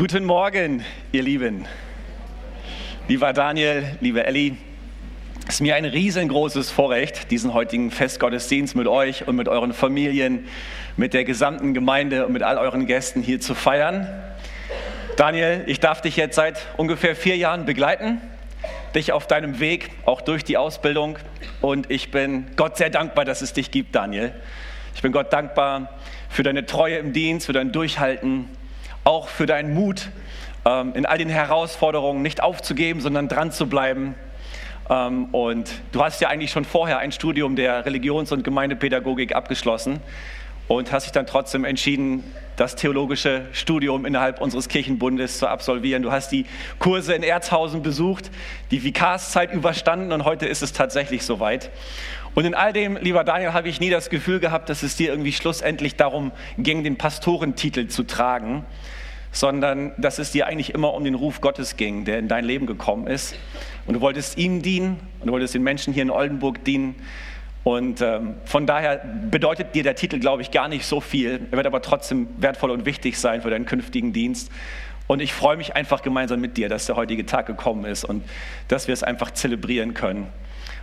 Guten Morgen, ihr Lieben. Lieber Daniel, liebe Elli, es ist mir ein riesengroßes Vorrecht, diesen heutigen Festgottesdienst mit euch und mit euren Familien, mit der gesamten Gemeinde und mit all euren Gästen hier zu feiern. Daniel, ich darf dich jetzt seit ungefähr vier Jahren begleiten, dich auf deinem Weg, auch durch die Ausbildung. Und ich bin Gott sehr dankbar, dass es dich gibt, Daniel. Ich bin Gott dankbar für deine Treue im Dienst, für dein Durchhalten, auch für deinen Mut, ähm, in all den Herausforderungen nicht aufzugeben, sondern dran zu bleiben. Ähm, und du hast ja eigentlich schon vorher ein Studium der Religions- und Gemeindepädagogik abgeschlossen und hast dich dann trotzdem entschieden, das theologische Studium innerhalb unseres Kirchenbundes zu absolvieren. Du hast die Kurse in Erzhausen besucht, die Vikarszeit überstanden und heute ist es tatsächlich soweit. Und in all dem, lieber Daniel, habe ich nie das Gefühl gehabt, dass es dir irgendwie schlussendlich darum ging, den Pastorentitel zu tragen, sondern dass es dir eigentlich immer um den Ruf Gottes ging, der in dein Leben gekommen ist. Und du wolltest ihm dienen und du wolltest den Menschen hier in Oldenburg dienen. Und ähm, von daher bedeutet dir der Titel, glaube ich, gar nicht so viel. Er wird aber trotzdem wertvoll und wichtig sein für deinen künftigen Dienst. Und ich freue mich einfach gemeinsam mit dir, dass der heutige Tag gekommen ist und dass wir es einfach zelebrieren können.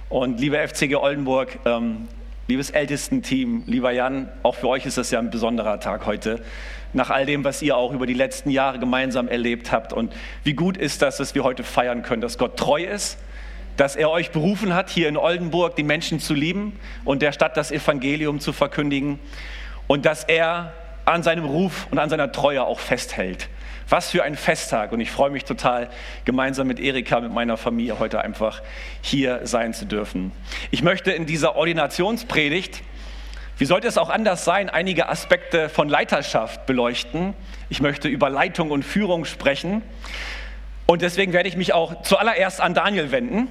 Und lieber FCG Oldenburg, ähm, liebes Ältestenteam, lieber Jan, auch für euch ist das ja ein besonderer Tag heute. Nach all dem, was ihr auch über die letzten Jahre gemeinsam erlebt habt. Und wie gut ist das, dass wir heute feiern können, dass Gott treu ist, dass er euch berufen hat, hier in Oldenburg die Menschen zu lieben und der Stadt das Evangelium zu verkündigen und dass er an seinem Ruf und an seiner Treue auch festhält. Was für ein Festtag und ich freue mich total, gemeinsam mit Erika, mit meiner Familie heute einfach hier sein zu dürfen. Ich möchte in dieser Ordinationspredigt, wie sollte es auch anders sein, einige Aspekte von Leiterschaft beleuchten. Ich möchte über Leitung und Führung sprechen und deswegen werde ich mich auch zuallererst an Daniel wenden.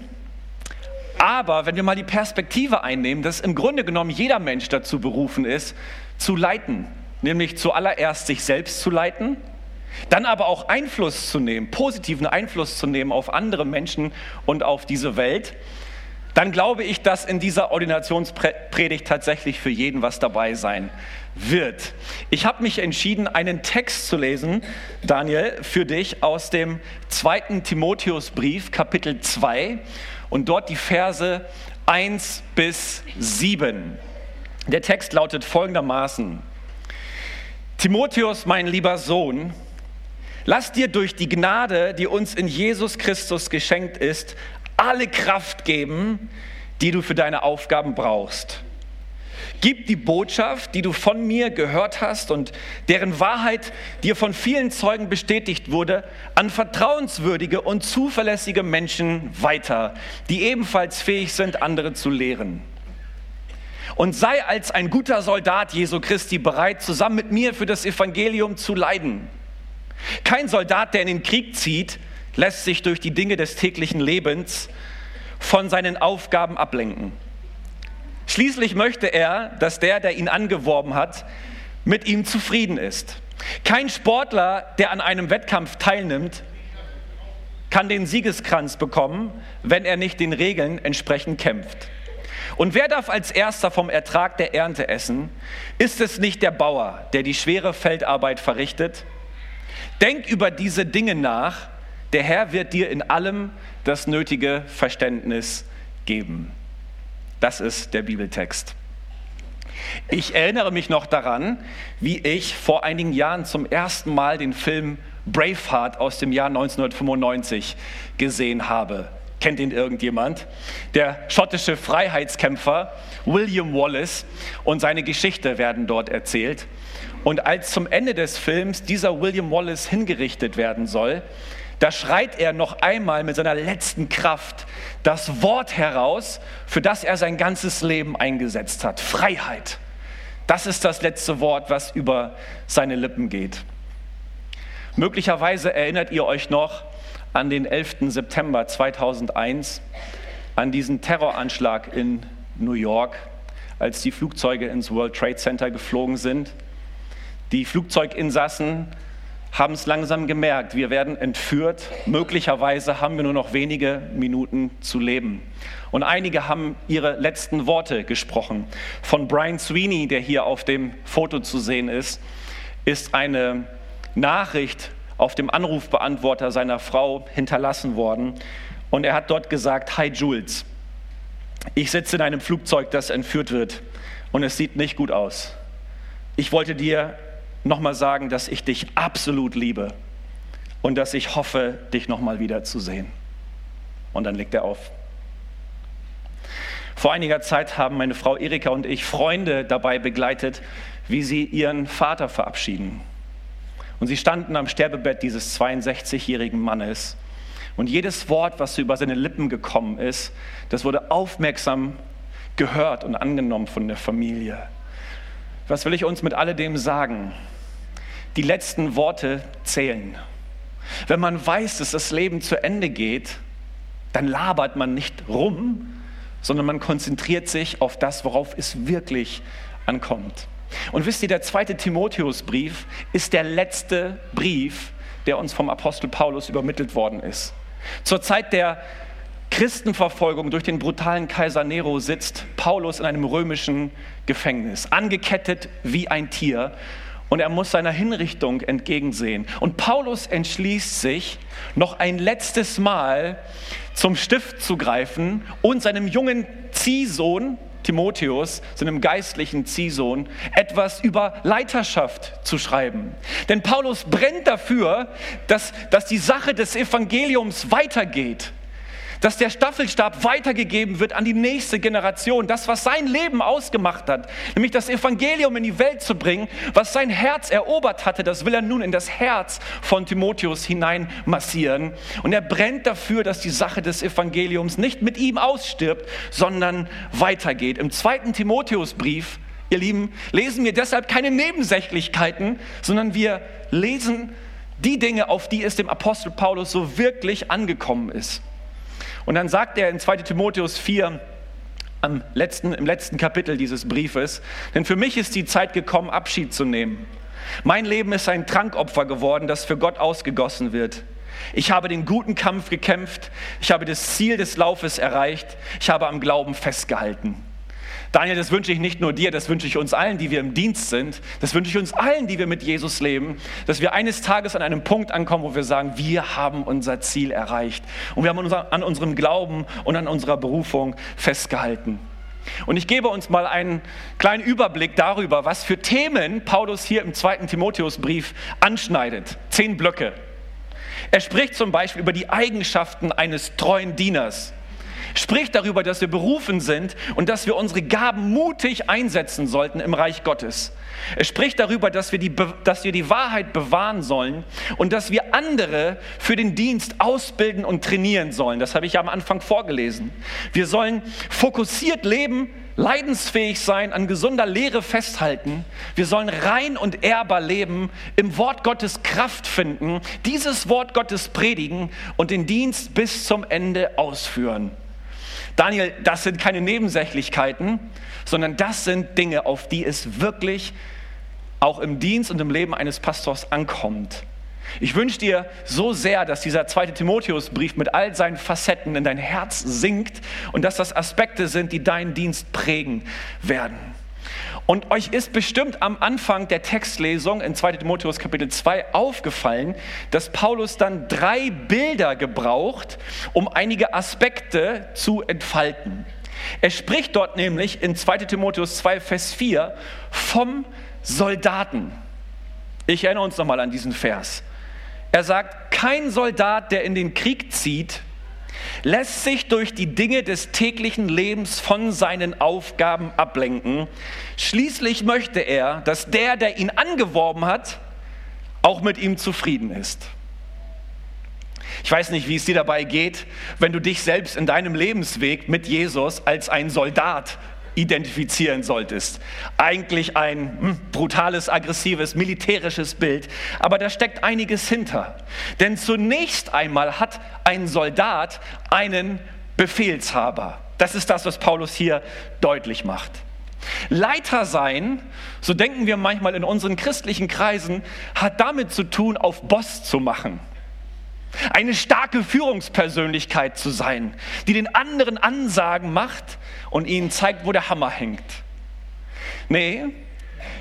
Aber wenn wir mal die Perspektive einnehmen, dass im Grunde genommen jeder Mensch dazu berufen ist, zu leiten, nämlich zuallererst sich selbst zu leiten dann aber auch Einfluss zu nehmen, positiven Einfluss zu nehmen auf andere Menschen und auf diese Welt, dann glaube ich, dass in dieser Ordinationspredigt tatsächlich für jeden was dabei sein wird. Ich habe mich entschieden, einen Text zu lesen, Daniel, für dich aus dem zweiten Timotheusbrief, Kapitel 2, und dort die Verse 1 bis 7. Der Text lautet folgendermaßen. Timotheus, mein lieber Sohn, Lass dir durch die Gnade, die uns in Jesus Christus geschenkt ist, alle Kraft geben, die du für deine Aufgaben brauchst. Gib die Botschaft, die du von mir gehört hast und deren Wahrheit dir von vielen Zeugen bestätigt wurde, an vertrauenswürdige und zuverlässige Menschen weiter, die ebenfalls fähig sind, andere zu lehren. Und sei als ein guter Soldat Jesu Christi bereit, zusammen mit mir für das Evangelium zu leiden. Kein Soldat, der in den Krieg zieht, lässt sich durch die Dinge des täglichen Lebens von seinen Aufgaben ablenken. Schließlich möchte er, dass der, der ihn angeworben hat, mit ihm zufrieden ist. Kein Sportler, der an einem Wettkampf teilnimmt, kann den Siegeskranz bekommen, wenn er nicht den Regeln entsprechend kämpft. Und wer darf als erster vom Ertrag der Ernte essen? Ist es nicht der Bauer, der die schwere Feldarbeit verrichtet? Denk über diese Dinge nach. Der Herr wird dir in allem das nötige Verständnis geben. Das ist der Bibeltext. Ich erinnere mich noch daran, wie ich vor einigen Jahren zum ersten Mal den Film Braveheart aus dem Jahr 1995 gesehen habe. Kennt ihn irgendjemand? Der schottische Freiheitskämpfer William Wallace und seine Geschichte werden dort erzählt. Und als zum Ende des Films dieser William Wallace hingerichtet werden soll, da schreit er noch einmal mit seiner letzten Kraft das Wort heraus, für das er sein ganzes Leben eingesetzt hat. Freiheit. Das ist das letzte Wort, was über seine Lippen geht. Möglicherweise erinnert ihr euch noch an den 11. September 2001, an diesen Terroranschlag in New York, als die Flugzeuge ins World Trade Center geflogen sind. Die Flugzeuginsassen haben es langsam gemerkt, wir werden entführt, möglicherweise haben wir nur noch wenige Minuten zu leben. Und einige haben ihre letzten Worte gesprochen. Von Brian Sweeney, der hier auf dem Foto zu sehen ist, ist eine Nachricht auf dem Anrufbeantworter seiner Frau hinterlassen worden. Und er hat dort gesagt, Hi Jules, ich sitze in einem Flugzeug, das entführt wird und es sieht nicht gut aus. Ich wollte dir nochmal sagen, dass ich dich absolut liebe und dass ich hoffe, dich nochmal wiederzusehen. Und dann legt er auf. Vor einiger Zeit haben meine Frau Erika und ich Freunde dabei begleitet, wie sie ihren Vater verabschieden. Und sie standen am Sterbebett dieses 62-jährigen Mannes. Und jedes Wort, was über seine Lippen gekommen ist, das wurde aufmerksam gehört und angenommen von der Familie. Was will ich uns mit alledem sagen? Die letzten Worte zählen. Wenn man weiß, dass das Leben zu Ende geht, dann labert man nicht rum, sondern man konzentriert sich auf das, worauf es wirklich ankommt. Und wisst ihr, der zweite Timotheusbrief ist der letzte Brief, der uns vom Apostel Paulus übermittelt worden ist. Zur Zeit der Christenverfolgung durch den brutalen Kaiser Nero sitzt Paulus in einem römischen Gefängnis, angekettet wie ein Tier. Und er muss seiner Hinrichtung entgegensehen. Und Paulus entschließt sich, noch ein letztes Mal zum Stift zu greifen und seinem jungen Ziehsohn, Timotheus, seinem geistlichen Ziehsohn, etwas über Leiterschaft zu schreiben. Denn Paulus brennt dafür, dass, dass die Sache des Evangeliums weitergeht dass der Staffelstab weitergegeben wird an die nächste Generation. Das, was sein Leben ausgemacht hat, nämlich das Evangelium in die Welt zu bringen, was sein Herz erobert hatte, das will er nun in das Herz von Timotheus hinein massieren. Und er brennt dafür, dass die Sache des Evangeliums nicht mit ihm ausstirbt, sondern weitergeht. Im zweiten Timotheusbrief, ihr Lieben, lesen wir deshalb keine Nebensächlichkeiten, sondern wir lesen die Dinge, auf die es dem Apostel Paulus so wirklich angekommen ist. Und dann sagt er in 2 Timotheus 4, am letzten, im letzten Kapitel dieses Briefes, denn für mich ist die Zeit gekommen, Abschied zu nehmen. Mein Leben ist ein Trankopfer geworden, das für Gott ausgegossen wird. Ich habe den guten Kampf gekämpft, ich habe das Ziel des Laufes erreicht, ich habe am Glauben festgehalten. Daniel, das wünsche ich nicht nur dir, das wünsche ich uns allen, die wir im Dienst sind. Das wünsche ich uns allen, die wir mit Jesus leben, dass wir eines Tages an einem Punkt ankommen, wo wir sagen, wir haben unser Ziel erreicht. Und wir haben an unserem Glauben und an unserer Berufung festgehalten. Und ich gebe uns mal einen kleinen Überblick darüber, was für Themen Paulus hier im zweiten Timotheusbrief anschneidet. Zehn Blöcke. Er spricht zum Beispiel über die Eigenschaften eines treuen Dieners spricht darüber, dass wir berufen sind und dass wir unsere Gaben mutig einsetzen sollten im Reich Gottes. Er spricht darüber, dass wir, die, dass wir die Wahrheit bewahren sollen und dass wir andere für den Dienst ausbilden und trainieren sollen. Das habe ich ja am Anfang vorgelesen. Wir sollen fokussiert leben, leidensfähig sein, an gesunder Lehre festhalten. Wir sollen rein und ehrbar leben, im Wort Gottes Kraft finden, dieses Wort Gottes predigen und den Dienst bis zum Ende ausführen. Daniel, das sind keine Nebensächlichkeiten, sondern das sind Dinge, auf die es wirklich auch im Dienst und im Leben eines Pastors ankommt. Ich wünsche dir so sehr, dass dieser zweite Timotheusbrief mit all seinen Facetten in dein Herz sinkt und dass das Aspekte sind, die deinen Dienst prägen werden. Und euch ist bestimmt am Anfang der Textlesung in 2 Timotheus Kapitel 2 aufgefallen, dass Paulus dann drei Bilder gebraucht, um einige Aspekte zu entfalten. Er spricht dort nämlich in 2 Timotheus 2, Vers 4 vom Soldaten. Ich erinnere uns nochmal an diesen Vers. Er sagt, kein Soldat, der in den Krieg zieht, lässt sich durch die Dinge des täglichen Lebens von seinen Aufgaben ablenken. Schließlich möchte er, dass der, der ihn angeworben hat, auch mit ihm zufrieden ist. Ich weiß nicht, wie es dir dabei geht, wenn du dich selbst in deinem Lebensweg mit Jesus als ein Soldat identifizieren solltest. Eigentlich ein hm, brutales, aggressives, militärisches Bild, aber da steckt einiges hinter. Denn zunächst einmal hat ein Soldat einen Befehlshaber. Das ist das, was Paulus hier deutlich macht. Leiter sein, so denken wir manchmal in unseren christlichen Kreisen, hat damit zu tun, auf Boss zu machen eine starke Führungspersönlichkeit zu sein, die den anderen Ansagen macht und ihnen zeigt, wo der Hammer hängt. Nee,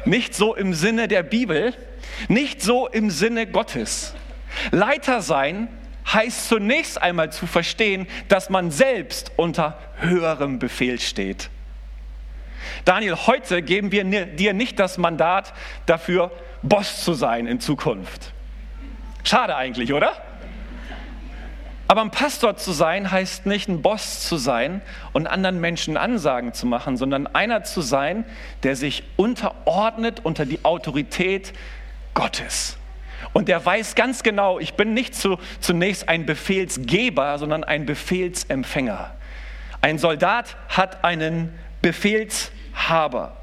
nicht so im Sinne der Bibel, nicht so im Sinne Gottes. Leiter sein heißt zunächst einmal zu verstehen, dass man selbst unter höherem Befehl steht. Daniel, heute geben wir dir nicht das Mandat dafür, Boss zu sein in Zukunft. Schade eigentlich, oder? Aber ein Pastor zu sein heißt nicht ein Boss zu sein und anderen Menschen Ansagen zu machen, sondern einer zu sein, der sich unterordnet unter die Autorität Gottes. Und der weiß ganz genau, ich bin nicht zu, zunächst ein Befehlsgeber, sondern ein Befehlsempfänger. Ein Soldat hat einen Befehlshaber.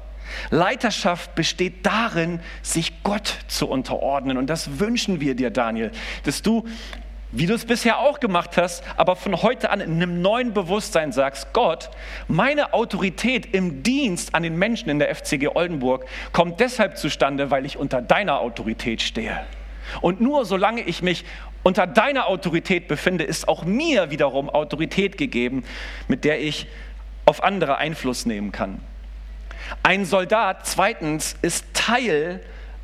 Leiterschaft besteht darin, sich Gott zu unterordnen. Und das wünschen wir dir, Daniel, dass du, wie du es bisher auch gemacht hast, aber von heute an in einem neuen Bewusstsein sagst, Gott, meine Autorität im Dienst an den Menschen in der FCG Oldenburg kommt deshalb zustande, weil ich unter deiner Autorität stehe. Und nur solange ich mich unter deiner Autorität befinde, ist auch mir wiederum Autorität gegeben, mit der ich auf andere Einfluss nehmen kann. Ein Soldat, zweitens, ist Teil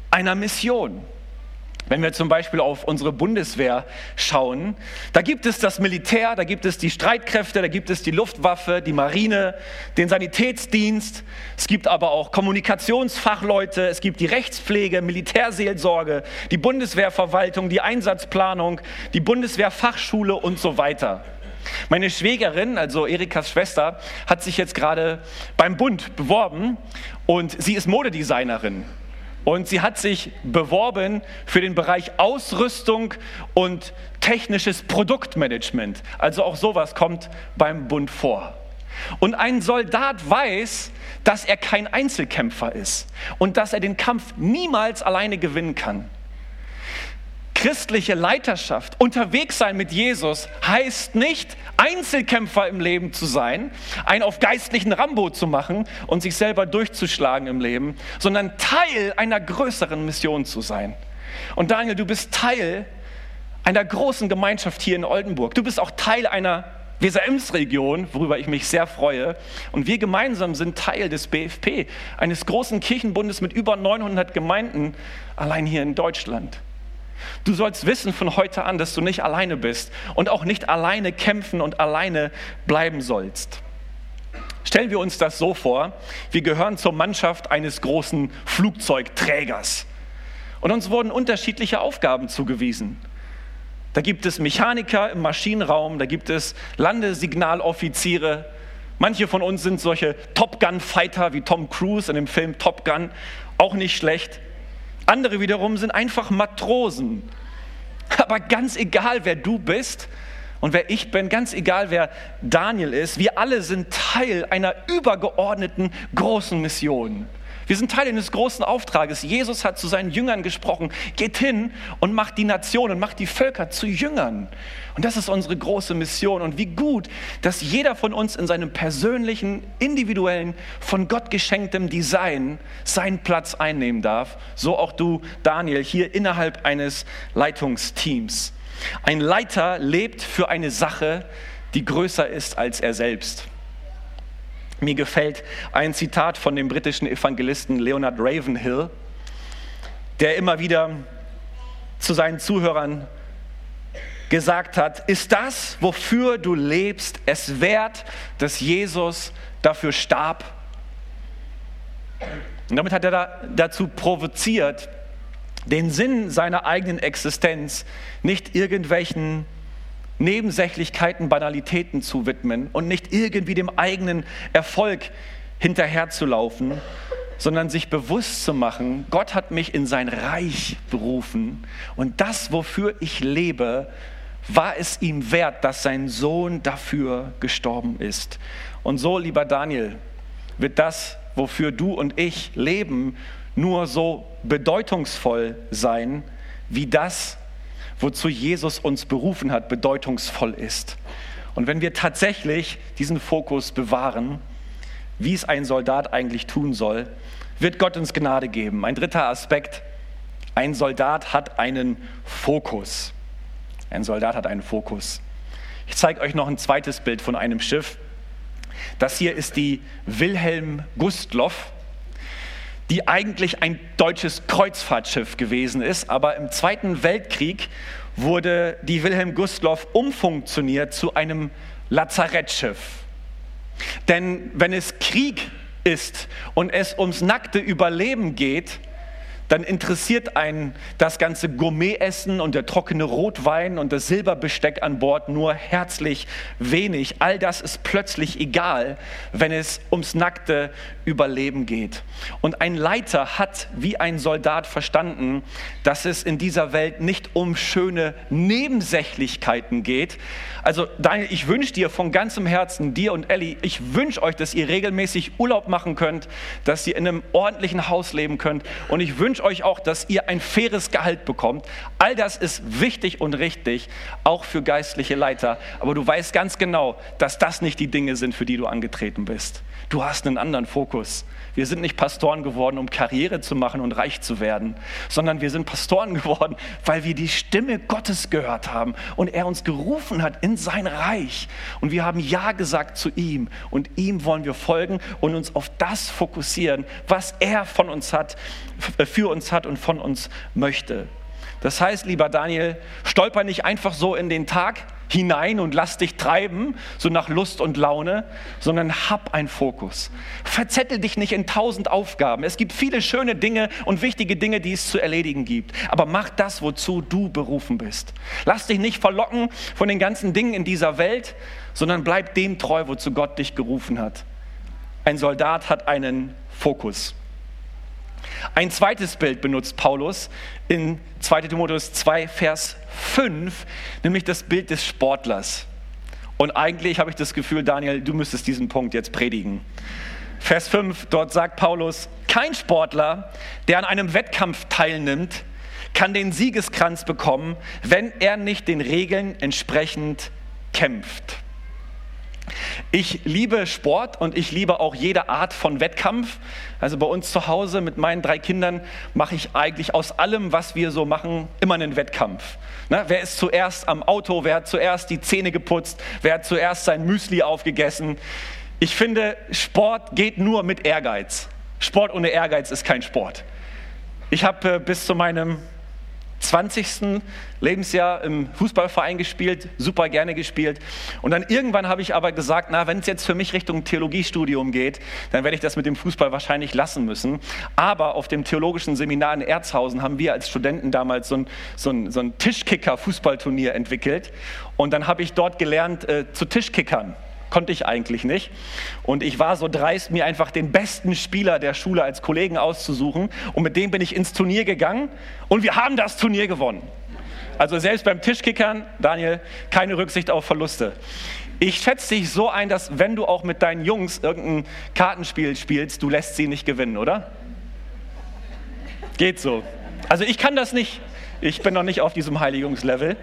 einer Mission. Wenn wir zum Beispiel auf unsere Bundeswehr schauen, da gibt es das Militär, da gibt es die Streitkräfte, da gibt es die Luftwaffe, die Marine, den Sanitätsdienst, es gibt aber auch Kommunikationsfachleute, es gibt die Rechtspflege, Militärseelsorge, die Bundeswehrverwaltung, die Einsatzplanung, die Bundeswehrfachschule und so weiter. Meine Schwägerin, also Erikas Schwester, hat sich jetzt gerade beim Bund beworben und sie ist Modedesignerin. Und sie hat sich beworben für den Bereich Ausrüstung und technisches Produktmanagement. Also auch sowas kommt beim Bund vor. Und ein Soldat weiß, dass er kein Einzelkämpfer ist und dass er den Kampf niemals alleine gewinnen kann christliche Leiterschaft, unterwegs sein mit Jesus, heißt nicht, Einzelkämpfer im Leben zu sein, einen auf geistlichen Rambo zu machen und sich selber durchzuschlagen im Leben, sondern Teil einer größeren Mission zu sein. Und Daniel, du bist Teil einer großen Gemeinschaft hier in Oldenburg. Du bist auch Teil einer Weser-Ems-Region, worüber ich mich sehr freue. Und wir gemeinsam sind Teil des BFP, eines großen Kirchenbundes mit über 900 Gemeinden allein hier in Deutschland. Du sollst wissen von heute an, dass du nicht alleine bist und auch nicht alleine kämpfen und alleine bleiben sollst. Stellen wir uns das so vor, wir gehören zur Mannschaft eines großen Flugzeugträgers und uns wurden unterschiedliche Aufgaben zugewiesen. Da gibt es Mechaniker im Maschinenraum, da gibt es Landesignaloffiziere. Manche von uns sind solche Top Gun-Fighter wie Tom Cruise in dem Film Top Gun, auch nicht schlecht. Andere wiederum sind einfach Matrosen. Aber ganz egal, wer du bist und wer ich bin, ganz egal, wer Daniel ist, wir alle sind Teil einer übergeordneten großen Mission. Wir sind Teil eines großen Auftrages. Jesus hat zu seinen Jüngern gesprochen, geht hin und macht die Nationen, macht die Völker zu Jüngern. Und das ist unsere große Mission. Und wie gut, dass jeder von uns in seinem persönlichen, individuellen, von Gott geschenktem Design seinen Platz einnehmen darf. So auch du, Daniel, hier innerhalb eines Leitungsteams. Ein Leiter lebt für eine Sache, die größer ist als er selbst. Mir gefällt ein Zitat von dem britischen Evangelisten Leonard Ravenhill, der immer wieder zu seinen Zuhörern gesagt hat, ist das, wofür du lebst, es wert, dass Jesus dafür starb? Und damit hat er dazu provoziert, den Sinn seiner eigenen Existenz nicht irgendwelchen Nebensächlichkeiten, Banalitäten zu widmen und nicht irgendwie dem eigenen Erfolg hinterherzulaufen, sondern sich bewusst zu machen, Gott hat mich in sein Reich berufen und das, wofür ich lebe, war es ihm wert, dass sein Sohn dafür gestorben ist. Und so, lieber Daniel, wird das, wofür du und ich leben, nur so bedeutungsvoll sein, wie das, wozu Jesus uns berufen hat, bedeutungsvoll ist. Und wenn wir tatsächlich diesen Fokus bewahren, wie es ein Soldat eigentlich tun soll, wird Gott uns Gnade geben. Ein dritter Aspekt, ein Soldat hat einen Fokus. Ein Soldat hat einen Fokus. Ich zeige euch noch ein zweites Bild von einem Schiff. Das hier ist die Wilhelm Gustloff die eigentlich ein deutsches Kreuzfahrtschiff gewesen ist, aber im Zweiten Weltkrieg wurde die Wilhelm Gustloff umfunktioniert zu einem Lazarettschiff. Denn wenn es Krieg ist und es ums nackte Überleben geht, dann interessiert einen das ganze Gourmetessen und der trockene Rotwein und das Silberbesteck an Bord nur herzlich wenig. All das ist plötzlich egal, wenn es ums nackte Überleben geht. Und ein Leiter hat wie ein Soldat verstanden, dass es in dieser Welt nicht um schöne Nebensächlichkeiten geht. Also Daniel, ich wünsche dir von ganzem Herzen, dir und Ellie, ich wünsche euch, dass ihr regelmäßig Urlaub machen könnt, dass ihr in einem ordentlichen Haus leben könnt und ich wünsche euch auch, dass ihr ein faires Gehalt bekommt. All das ist wichtig und richtig, auch für geistliche Leiter. Aber du weißt ganz genau, dass das nicht die Dinge sind, für die du angetreten bist. Du hast einen anderen Fokus. Wir sind nicht Pastoren geworden, um Karriere zu machen und reich zu werden, sondern wir sind Pastoren geworden, weil wir die Stimme Gottes gehört haben und er uns gerufen hat in sein Reich. Und wir haben Ja gesagt zu ihm und ihm wollen wir folgen und uns auf das fokussieren, was er von uns hat, für uns hat und von uns möchte. Das heißt, lieber Daniel, stolper nicht einfach so in den Tag, hinein und lass dich treiben, so nach Lust und Laune, sondern hab einen Fokus. Verzettel dich nicht in tausend Aufgaben. Es gibt viele schöne Dinge und wichtige Dinge, die es zu erledigen gibt. Aber mach das, wozu du berufen bist. Lass dich nicht verlocken von den ganzen Dingen in dieser Welt, sondern bleib dem treu, wozu Gott dich gerufen hat. Ein Soldat hat einen Fokus. Ein zweites Bild benutzt Paulus in 2 Timotheus 2, Vers 5, nämlich das Bild des Sportlers. Und eigentlich habe ich das Gefühl, Daniel, du müsstest diesen Punkt jetzt predigen. Vers 5, dort sagt Paulus, kein Sportler, der an einem Wettkampf teilnimmt, kann den Siegeskranz bekommen, wenn er nicht den Regeln entsprechend kämpft. Ich liebe Sport und ich liebe auch jede Art von Wettkampf. Also bei uns zu Hause mit meinen drei Kindern mache ich eigentlich aus allem, was wir so machen, immer einen Wettkampf. Na, wer ist zuerst am Auto? Wer hat zuerst die Zähne geputzt? Wer hat zuerst sein Müsli aufgegessen? Ich finde, Sport geht nur mit Ehrgeiz. Sport ohne Ehrgeiz ist kein Sport. Ich habe äh, bis zu meinem 20. Lebensjahr im Fußballverein gespielt, super gerne gespielt. Und dann irgendwann habe ich aber gesagt, na, wenn es jetzt für mich Richtung Theologiestudium geht, dann werde ich das mit dem Fußball wahrscheinlich lassen müssen. Aber auf dem theologischen Seminar in Erzhausen haben wir als Studenten damals so ein, so ein, so ein Tischkicker-Fußballturnier entwickelt. Und dann habe ich dort gelernt äh, zu Tischkickern konnte ich eigentlich nicht. Und ich war so dreist, mir einfach den besten Spieler der Schule als Kollegen auszusuchen. Und mit dem bin ich ins Turnier gegangen und wir haben das Turnier gewonnen. Also selbst beim Tischkickern, Daniel, keine Rücksicht auf Verluste. Ich schätze dich so ein, dass wenn du auch mit deinen Jungs irgendein Kartenspiel spielst, du lässt sie nicht gewinnen, oder? Geht so. Also ich kann das nicht. Ich bin noch nicht auf diesem Heiligungslevel,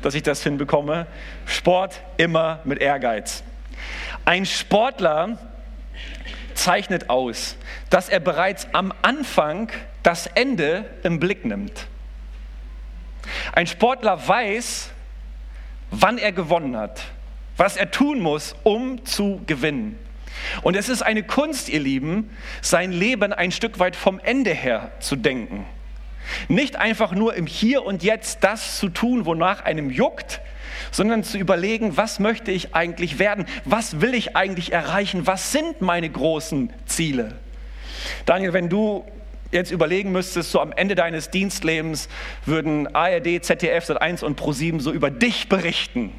dass ich das hinbekomme. Sport immer mit Ehrgeiz. Ein Sportler zeichnet aus, dass er bereits am Anfang das Ende im Blick nimmt. Ein Sportler weiß, wann er gewonnen hat, was er tun muss, um zu gewinnen. Und es ist eine Kunst, ihr Lieben, sein Leben ein Stück weit vom Ende her zu denken. Nicht einfach nur im Hier und Jetzt das zu tun, wonach einem juckt, sondern zu überlegen, was möchte ich eigentlich werden? Was will ich eigentlich erreichen? Was sind meine großen Ziele? Daniel, wenn du jetzt überlegen müsstest, so am Ende deines Dienstlebens würden ARD, ZDF, Sat1 und Pro7 so über dich berichten.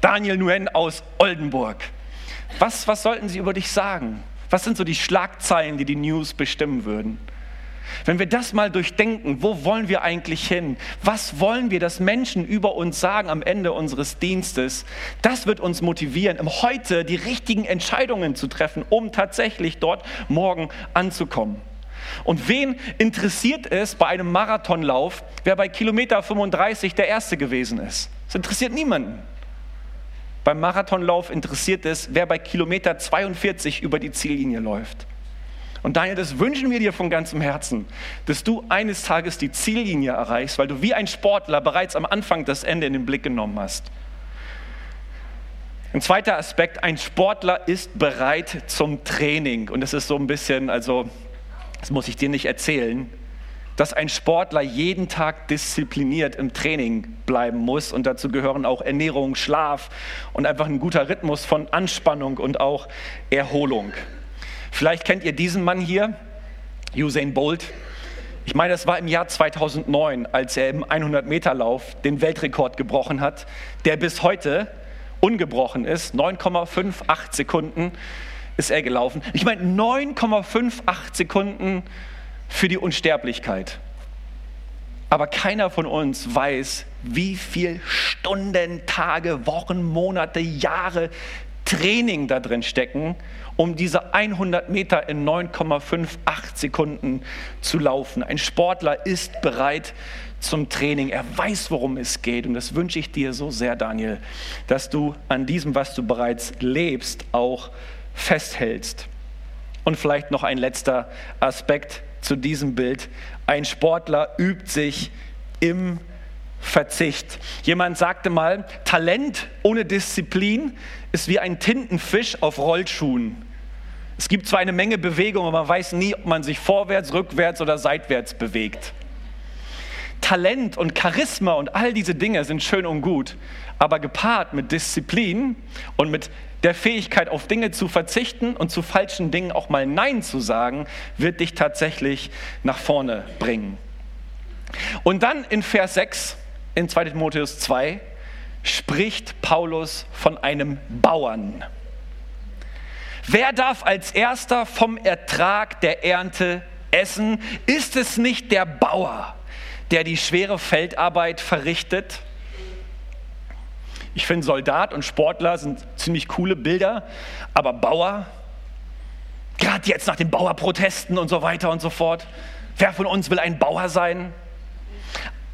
Daniel Nguyen aus Oldenburg. Was, was sollten sie über dich sagen? Was sind so die Schlagzeilen, die die News bestimmen würden? Wenn wir das mal durchdenken, wo wollen wir eigentlich hin? Was wollen wir, dass Menschen über uns sagen am Ende unseres Dienstes? Das wird uns motivieren, im Heute die richtigen Entscheidungen zu treffen, um tatsächlich dort morgen anzukommen. Und wen interessiert es bei einem Marathonlauf, wer bei Kilometer 35 der Erste gewesen ist? Das interessiert niemanden. Beim Marathonlauf interessiert es, wer bei Kilometer 42 über die Ziellinie läuft. Und Daniel, das wünschen wir dir von ganzem Herzen, dass du eines Tages die Ziellinie erreichst, weil du wie ein Sportler bereits am Anfang das Ende in den Blick genommen hast. Ein zweiter Aspekt, ein Sportler ist bereit zum Training. Und das ist so ein bisschen, also, das muss ich dir nicht erzählen. dass ein Sportler jeden Tag diszipliniert im Training bleiben muss. Und dazu gehören auch Ernährung, Schlaf und einfach ein guter Rhythmus von Anspannung und auch Erholung. Vielleicht kennt ihr diesen Mann hier, Usain Bolt. Ich meine, das war im Jahr 2009, als er im 100-Meter-Lauf den Weltrekord gebrochen hat, der bis heute ungebrochen ist. 9,58 Sekunden ist er gelaufen. Ich meine, 9,58 Sekunden für die Unsterblichkeit. Aber keiner von uns weiß, wie viel Stunden, Tage, Wochen, Monate, Jahre Training da drin stecken, um diese 100 Meter in 9,58 Sekunden zu laufen. Ein Sportler ist bereit zum Training. Er weiß, worum es geht. Und das wünsche ich dir so sehr, Daniel, dass du an diesem, was du bereits lebst, auch festhältst. Und vielleicht noch ein letzter Aspekt zu diesem Bild. Ein Sportler übt sich im Verzicht. Jemand sagte mal, Talent ohne Disziplin ist wie ein Tintenfisch auf Rollschuhen. Es gibt zwar eine Menge Bewegung, aber man weiß nie, ob man sich vorwärts, rückwärts oder seitwärts bewegt. Talent und Charisma und all diese Dinge sind schön und gut, aber gepaart mit Disziplin und mit der Fähigkeit, auf Dinge zu verzichten und zu falschen Dingen auch mal Nein zu sagen, wird dich tatsächlich nach vorne bringen. Und dann in Vers 6 in 2 Timotheus 2 spricht Paulus von einem Bauern. Wer darf als erster vom Ertrag der Ernte essen? Ist es nicht der Bauer, der die schwere Feldarbeit verrichtet? Ich finde, Soldat und Sportler sind ziemlich coole Bilder, aber Bauer, gerade jetzt nach den Bauerprotesten und so weiter und so fort, wer von uns will ein Bauer sein?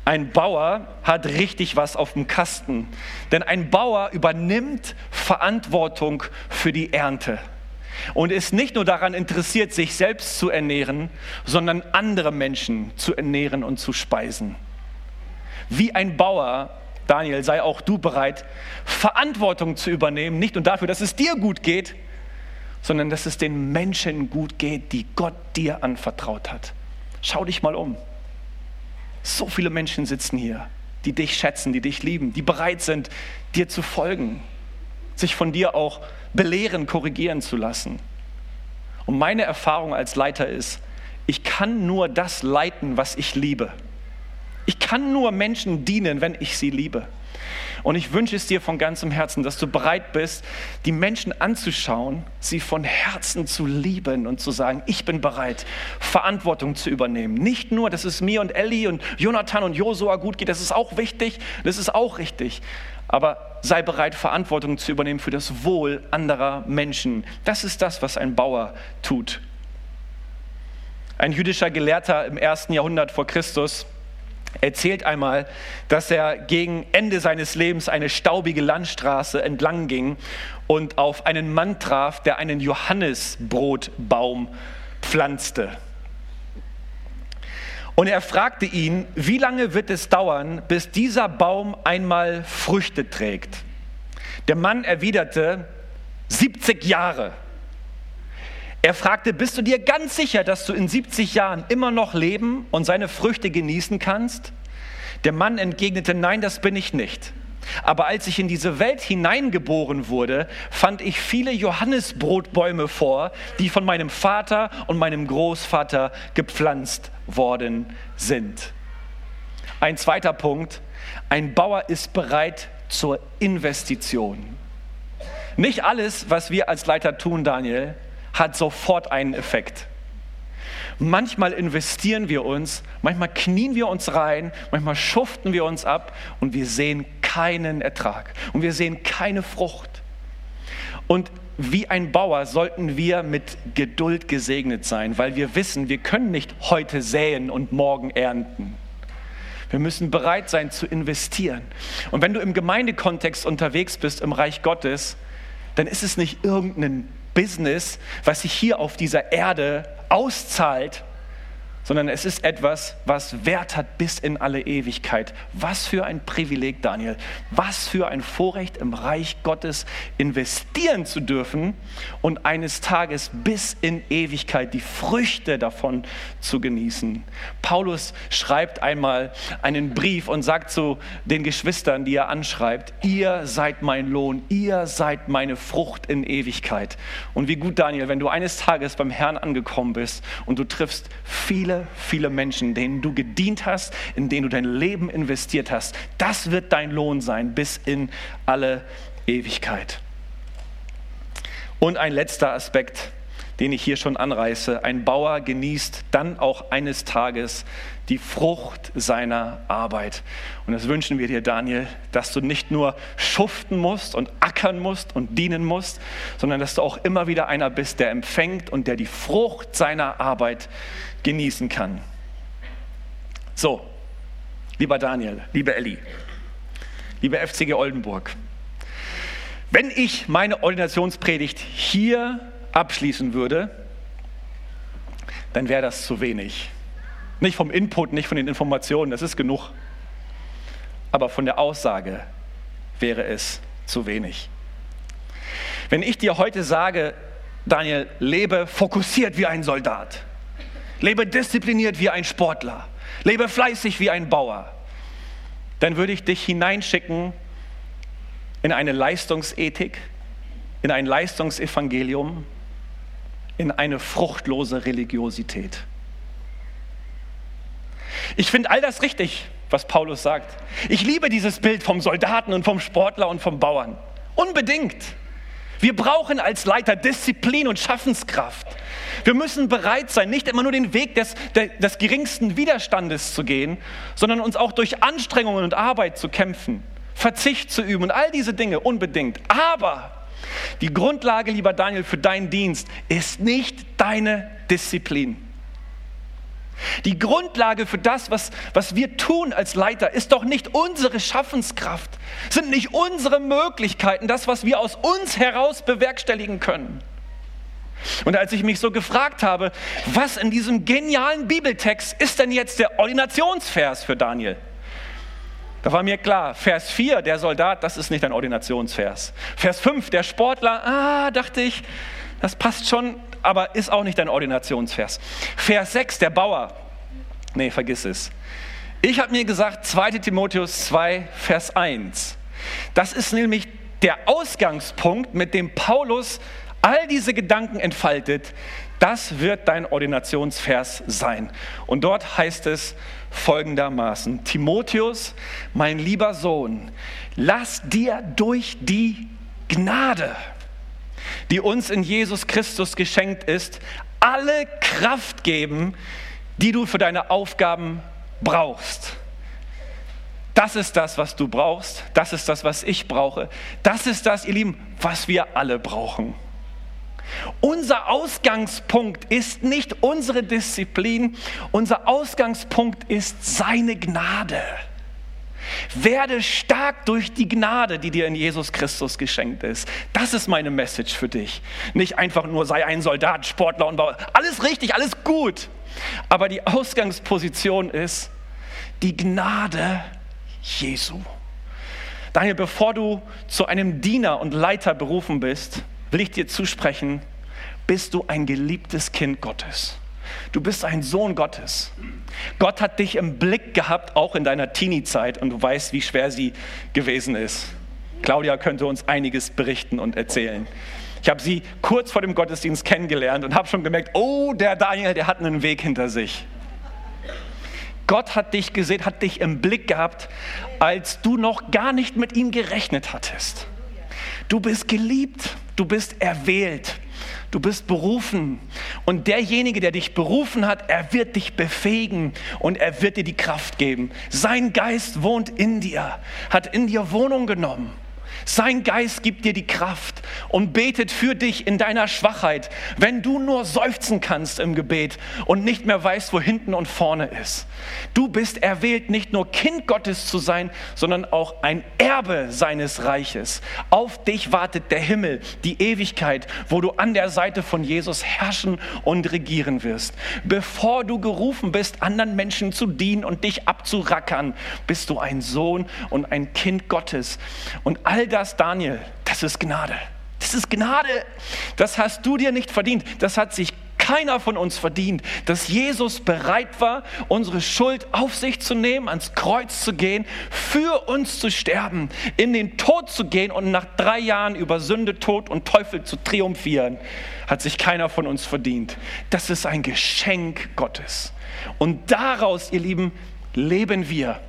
Ein Bauer hat richtig was auf dem Kasten, denn ein Bauer übernimmt Verantwortung für die Ernte und ist nicht nur daran interessiert, sich selbst zu ernähren, sondern andere Menschen zu ernähren und zu speisen. Wie ein Bauer Daniel, sei auch du bereit, Verantwortung zu übernehmen, nicht nur dafür, dass es dir gut geht, sondern dass es den Menschen gut geht, die Gott dir anvertraut hat. Schau dich mal um. So viele Menschen sitzen hier, die dich schätzen, die dich lieben, die bereit sind, dir zu folgen, sich von dir auch belehren, korrigieren zu lassen. Und meine Erfahrung als Leiter ist, ich kann nur das leiten, was ich liebe. Ich kann nur Menschen dienen, wenn ich sie liebe. Und ich wünsche es dir von ganzem Herzen, dass du bereit bist, die Menschen anzuschauen, sie von Herzen zu lieben und zu sagen, ich bin bereit, Verantwortung zu übernehmen. Nicht nur, dass es mir und Ellie und Jonathan und Josua gut geht, das ist auch wichtig, das ist auch richtig. Aber sei bereit, Verantwortung zu übernehmen für das Wohl anderer Menschen. Das ist das, was ein Bauer tut. Ein jüdischer Gelehrter im ersten Jahrhundert vor Christus erzählt einmal, dass er gegen Ende seines Lebens eine staubige Landstraße entlang ging und auf einen Mann traf, der einen Johannisbrotbaum pflanzte. Und er fragte ihn, wie lange wird es dauern, bis dieser Baum einmal Früchte trägt? Der Mann erwiderte, 70 Jahre. Er fragte, bist du dir ganz sicher, dass du in 70 Jahren immer noch leben und seine Früchte genießen kannst? Der Mann entgegnete, nein, das bin ich nicht. Aber als ich in diese Welt hineingeboren wurde, fand ich viele Johannisbrotbäume vor, die von meinem Vater und meinem Großvater gepflanzt worden sind. Ein zweiter Punkt, ein Bauer ist bereit zur Investition. Nicht alles, was wir als Leiter tun, Daniel, hat sofort einen Effekt. Manchmal investieren wir uns, manchmal knien wir uns rein, manchmal schuften wir uns ab und wir sehen keinen Ertrag und wir sehen keine Frucht. Und wie ein Bauer sollten wir mit Geduld gesegnet sein, weil wir wissen, wir können nicht heute säen und morgen ernten. Wir müssen bereit sein zu investieren. Und wenn du im Gemeindekontext unterwegs bist im Reich Gottes, dann ist es nicht irgendein Business, was sich hier auf dieser Erde auszahlt, sondern es ist etwas, was Wert hat bis in alle Ewigkeit. Was für ein Privileg, Daniel. Was für ein Vorrecht im Reich Gottes investieren zu dürfen und eines Tages bis in Ewigkeit die Früchte davon zu genießen. Paulus schreibt einmal einen Brief und sagt zu den Geschwistern, die er anschreibt, ihr seid mein Lohn, ihr seid meine Frucht in Ewigkeit. Und wie gut, Daniel, wenn du eines Tages beim Herrn angekommen bist und du triffst viele viele, viele Menschen, denen du gedient hast, in denen du dein Leben investiert hast. Das wird dein Lohn sein bis in alle Ewigkeit. Und ein letzter Aspekt, den ich hier schon anreiße. Ein Bauer genießt dann auch eines Tages die Frucht seiner Arbeit. Und das wünschen wir dir, Daniel, dass du nicht nur schuften musst und ackern musst und dienen musst, sondern dass du auch immer wieder einer bist, der empfängt und der die Frucht seiner Arbeit genießen kann. So, lieber Daniel, liebe Elli, liebe FCG Oldenburg, wenn ich meine Ordinationspredigt hier abschließen würde, dann wäre das zu wenig. Nicht vom Input, nicht von den Informationen, das ist genug. Aber von der Aussage wäre es zu wenig. Wenn ich dir heute sage, Daniel, lebe fokussiert wie ein Soldat, lebe diszipliniert wie ein Sportler, lebe fleißig wie ein Bauer, dann würde ich dich hineinschicken in eine Leistungsethik, in ein Leistungsevangelium, in eine fruchtlose Religiosität. Ich finde all das richtig, was Paulus sagt. Ich liebe dieses Bild vom Soldaten und vom Sportler und vom Bauern. Unbedingt. Wir brauchen als Leiter Disziplin und Schaffenskraft. Wir müssen bereit sein, nicht immer nur den Weg des, des geringsten Widerstandes zu gehen, sondern uns auch durch Anstrengungen und Arbeit zu kämpfen, Verzicht zu üben und all diese Dinge unbedingt. Aber die Grundlage, lieber Daniel, für deinen Dienst ist nicht deine Disziplin. Die Grundlage für das, was, was wir tun als Leiter, ist doch nicht unsere Schaffenskraft, sind nicht unsere Möglichkeiten, das, was wir aus uns heraus bewerkstelligen können. Und als ich mich so gefragt habe, was in diesem genialen Bibeltext ist denn jetzt der Ordinationsvers für Daniel? Da war mir klar, Vers 4, der Soldat, das ist nicht ein Ordinationsvers. Vers 5, der Sportler, ah, dachte ich, das passt schon, aber ist auch nicht ein Ordinationsvers. Vers 6, der Bauer, nee, vergiss es. Ich habe mir gesagt, 2 Timotheus 2, Vers 1. Das ist nämlich der Ausgangspunkt, mit dem Paulus all diese Gedanken entfaltet. Das wird dein Ordinationsvers sein. Und dort heißt es, folgendermaßen, Timotheus, mein lieber Sohn, lass dir durch die Gnade, die uns in Jesus Christus geschenkt ist, alle Kraft geben, die du für deine Aufgaben brauchst. Das ist das, was du brauchst. Das ist das, was ich brauche. Das ist das, ihr Lieben, was wir alle brauchen. Unser Ausgangspunkt ist nicht unsere Disziplin, unser Ausgangspunkt ist seine Gnade. Werde stark durch die Gnade, die dir in Jesus Christus geschenkt ist. Das ist meine Message für dich. Nicht einfach nur sei ein Soldat, Sportler und Bauer. Alles richtig, alles gut. Aber die Ausgangsposition ist die Gnade Jesu. Daniel, bevor du zu einem Diener und Leiter berufen bist, will ich dir zusprechen, bist du ein geliebtes Kind Gottes. Du bist ein Sohn Gottes. Gott hat dich im Blick gehabt, auch in deiner Teenie-Zeit, und du weißt, wie schwer sie gewesen ist. Claudia könnte uns einiges berichten und erzählen. Ich habe sie kurz vor dem Gottesdienst kennengelernt und habe schon gemerkt, oh, der Daniel, der hat einen Weg hinter sich. Gott hat dich gesehen, hat dich im Blick gehabt, als du noch gar nicht mit ihm gerechnet hattest. Du bist geliebt, du bist erwählt, du bist berufen. Und derjenige, der dich berufen hat, er wird dich befähigen und er wird dir die Kraft geben. Sein Geist wohnt in dir, hat in dir Wohnung genommen. Sein Geist gibt dir die Kraft und betet für dich in deiner Schwachheit, wenn du nur seufzen kannst im Gebet und nicht mehr weißt, wo hinten und vorne ist. Du bist erwählt, nicht nur Kind Gottes zu sein, sondern auch ein Erbe seines Reiches. Auf dich wartet der Himmel, die Ewigkeit, wo du an der Seite von Jesus herrschen und regieren wirst. Bevor du gerufen bist, anderen Menschen zu dienen und dich abzurackern, bist du ein Sohn und ein Kind Gottes. Und all das, Daniel, das ist Gnade. Das ist Gnade. Das hast du dir nicht verdient. Das hat sich keiner von uns verdient, dass Jesus bereit war, unsere Schuld auf sich zu nehmen, ans Kreuz zu gehen, für uns zu sterben, in den Tod zu gehen und nach drei Jahren über Sünde, Tod und Teufel zu triumphieren, hat sich keiner von uns verdient. Das ist ein Geschenk Gottes. Und daraus, ihr Lieben, leben wir.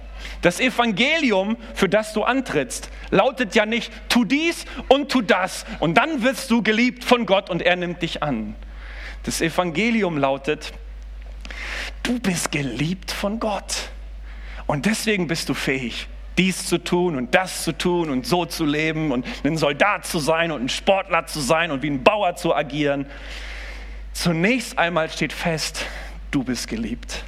Das Evangelium, für das du antrittst, lautet ja nicht, tu dies und tu das und dann wirst du geliebt von Gott und er nimmt dich an. Das Evangelium lautet, du bist geliebt von Gott und deswegen bist du fähig, dies zu tun und das zu tun und so zu leben und ein Soldat zu sein und ein Sportler zu sein und wie ein Bauer zu agieren. Zunächst einmal steht fest, du bist geliebt.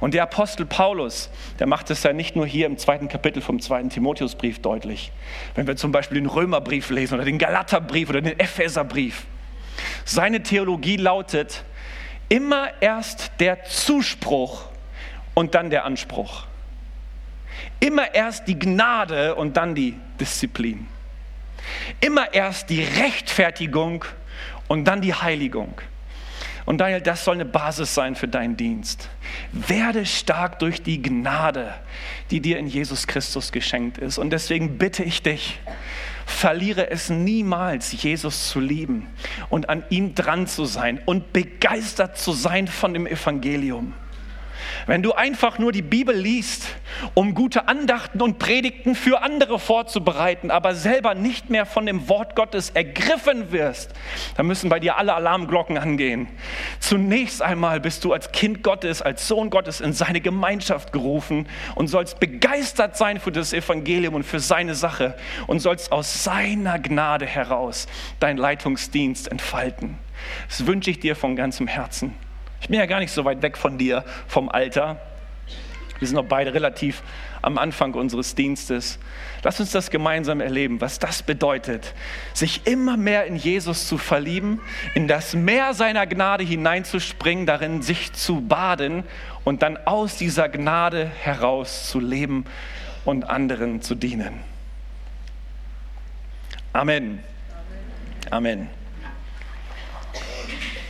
Und der Apostel Paulus, der macht es ja nicht nur hier im zweiten Kapitel vom zweiten Timotheusbrief deutlich. Wenn wir zum Beispiel den Römerbrief lesen oder den Galaterbrief oder den Epheserbrief. Seine Theologie lautet, immer erst der Zuspruch und dann der Anspruch. Immer erst die Gnade und dann die Disziplin. Immer erst die Rechtfertigung und dann die Heiligung. Und Daniel, das soll eine Basis sein für deinen Dienst. Werde stark durch die Gnade, die dir in Jesus Christus geschenkt ist. Und deswegen bitte ich dich, verliere es niemals, Jesus zu lieben und an ihm dran zu sein und begeistert zu sein von dem Evangelium. Wenn du einfach nur die Bibel liest, um gute Andachten und Predigten für andere vorzubereiten, aber selber nicht mehr von dem Wort Gottes ergriffen wirst, dann müssen bei dir alle Alarmglocken angehen. Zunächst einmal bist du als Kind Gottes, als Sohn Gottes in seine Gemeinschaft gerufen und sollst begeistert sein für das Evangelium und für seine Sache und sollst aus seiner Gnade heraus deinen Leitungsdienst entfalten. Das wünsche ich dir von ganzem Herzen. Ich bin ja gar nicht so weit weg von dir, vom Alter. Wir sind noch beide relativ am Anfang unseres Dienstes. Lass uns das gemeinsam erleben, was das bedeutet, sich immer mehr in Jesus zu verlieben, in das Meer seiner Gnade hineinzuspringen, darin sich zu baden und dann aus dieser Gnade heraus zu leben und anderen zu dienen. Amen. Amen.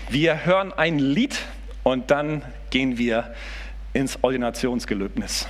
Wir hören ein Lied und dann gehen wir ins Ordinationsgelöbnis.